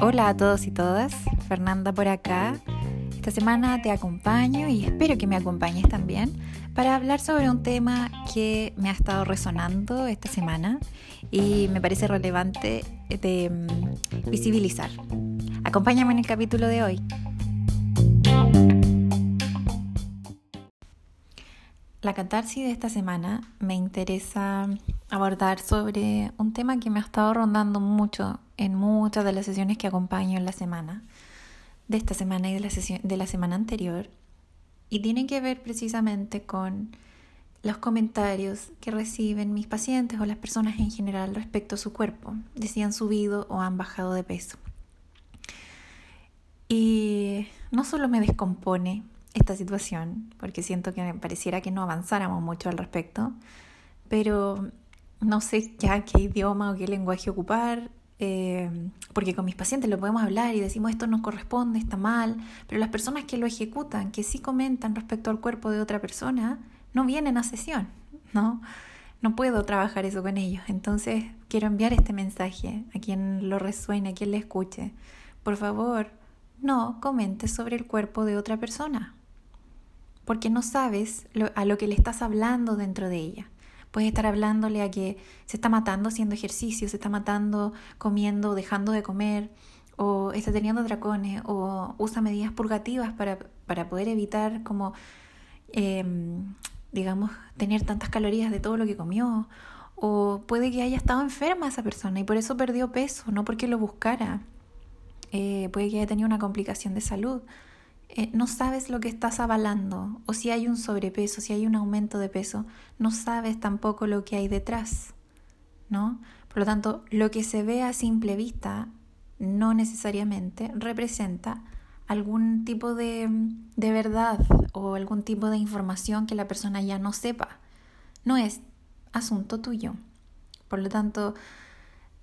Hola a todos y todas, Fernanda por acá. Esta semana te acompaño y espero que me acompañes también para hablar sobre un tema que me ha estado resonando esta semana y me parece relevante de mm, visibilizar. Acompáñame en el capítulo de hoy. La catarsis de esta semana me interesa abordar sobre un tema que me ha estado rondando mucho en muchas de las sesiones que acompaño en la semana, de esta semana y de la, sesión, de la semana anterior, y tiene que ver precisamente con los comentarios que reciben mis pacientes o las personas en general respecto a su cuerpo, de si han subido o han bajado de peso. Y no solo me descompone esta situación, porque siento que pareciera que no avanzáramos mucho al respecto, pero no sé ya qué idioma o qué lenguaje ocupar, eh, porque con mis pacientes lo podemos hablar y decimos esto no corresponde, está mal, pero las personas que lo ejecutan, que sí comentan respecto al cuerpo de otra persona, no vienen a sesión, ¿no? No puedo trabajar eso con ellos. Entonces quiero enviar este mensaje a quien lo resuene, a quien le escuche. Por favor, no comentes sobre el cuerpo de otra persona porque no sabes a lo que le estás hablando dentro de ella. Puedes estar hablándole a que se está matando haciendo ejercicio, se está matando comiendo, dejando de comer, o está teniendo dracones, o usa medidas purgativas para, para poder evitar como, em, digamos, tener tantas calorías de todo lo que comió. O puede que haya estado enferma esa persona y por eso perdió peso, no porque lo buscara. Eh, puede que haya tenido una complicación de salud. Eh, no sabes lo que estás avalando o si hay un sobrepeso, si hay un aumento de peso, no sabes tampoco lo que hay detrás, ¿no? Por lo tanto, lo que se ve a simple vista no necesariamente representa algún tipo de, de verdad o algún tipo de información que la persona ya no sepa. No es asunto tuyo. Por lo tanto,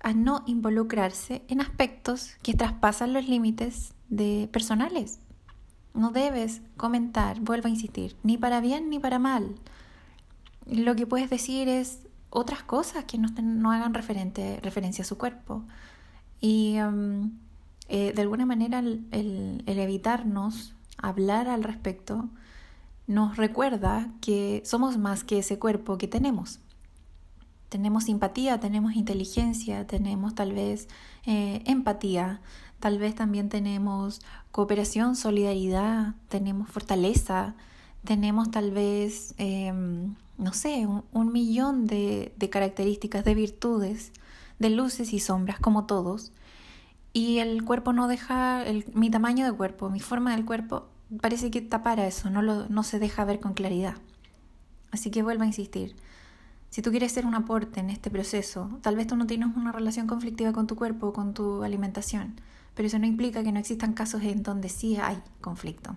a no involucrarse en aspectos que traspasan los límites de personales. No debes comentar, vuelvo a insistir, ni para bien ni para mal. Lo que puedes decir es otras cosas que no, no hagan referente, referencia a su cuerpo. Y um, eh, de alguna manera el, el, el evitarnos hablar al respecto nos recuerda que somos más que ese cuerpo que tenemos. Tenemos simpatía, tenemos inteligencia, tenemos tal vez eh, empatía, Tal vez también tenemos cooperación, solidaridad, tenemos fortaleza, tenemos tal vez, em, no sé, un, millón de, características, de virtudes, de luces y sombras, como todos. Y el cuerpo no deja, mi tamaño de cuerpo, mi forma del cuerpo, parece que tapara eso, no, lo, no se deja ver con claridad. Así que vuelvo a insistir. Si tú quieres ser un aporte en este proceso, tal vez tú no tienes una relación conflictiva con tu cuerpo o con tu alimentación pero eso no implica que no existan casos en donde sí hay conflicto.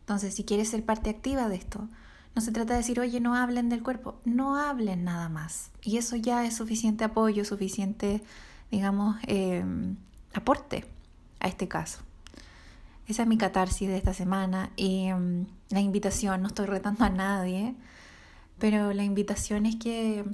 Entonces, si quieres ser parte activa de esto, no se trata de decir, oye, no hablen del cuerpo, no hablen nada más. Y eso ya es suficiente apoyo, suficiente, digamos, em, aporte a este caso. Esa es mi catarsis de esta semana y em, la invitación, no estoy retando a nadie, pero la invitación es que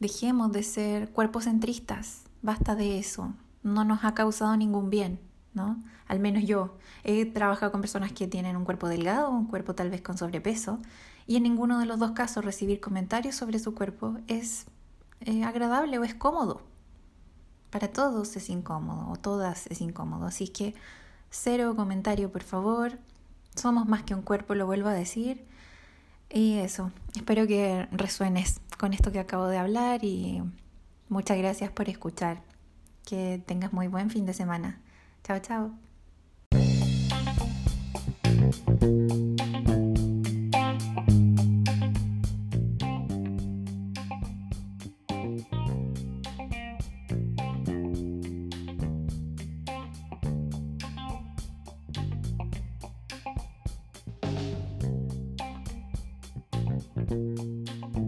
dejemos de ser cuerpos centristas, basta de eso, no nos ha causado ningún bien, ¿no? Al menos yo he trabajado con personas que tienen un cuerpo delgado, un cuerpo tal vez con sobrepeso, y en ninguno de los dos casos recibir comentarios sobre su cuerpo es eh, agradable o es cómodo. Para todos es incómodo o todas es incómodo, así que cero comentario, por favor. Somos más que un cuerpo, lo vuelvo a decir. Y eso, espero que resuenes con esto que acabo de hablar y muchas gracias por escuchar. Que tengas muy buen fin de semana. Chao, chao.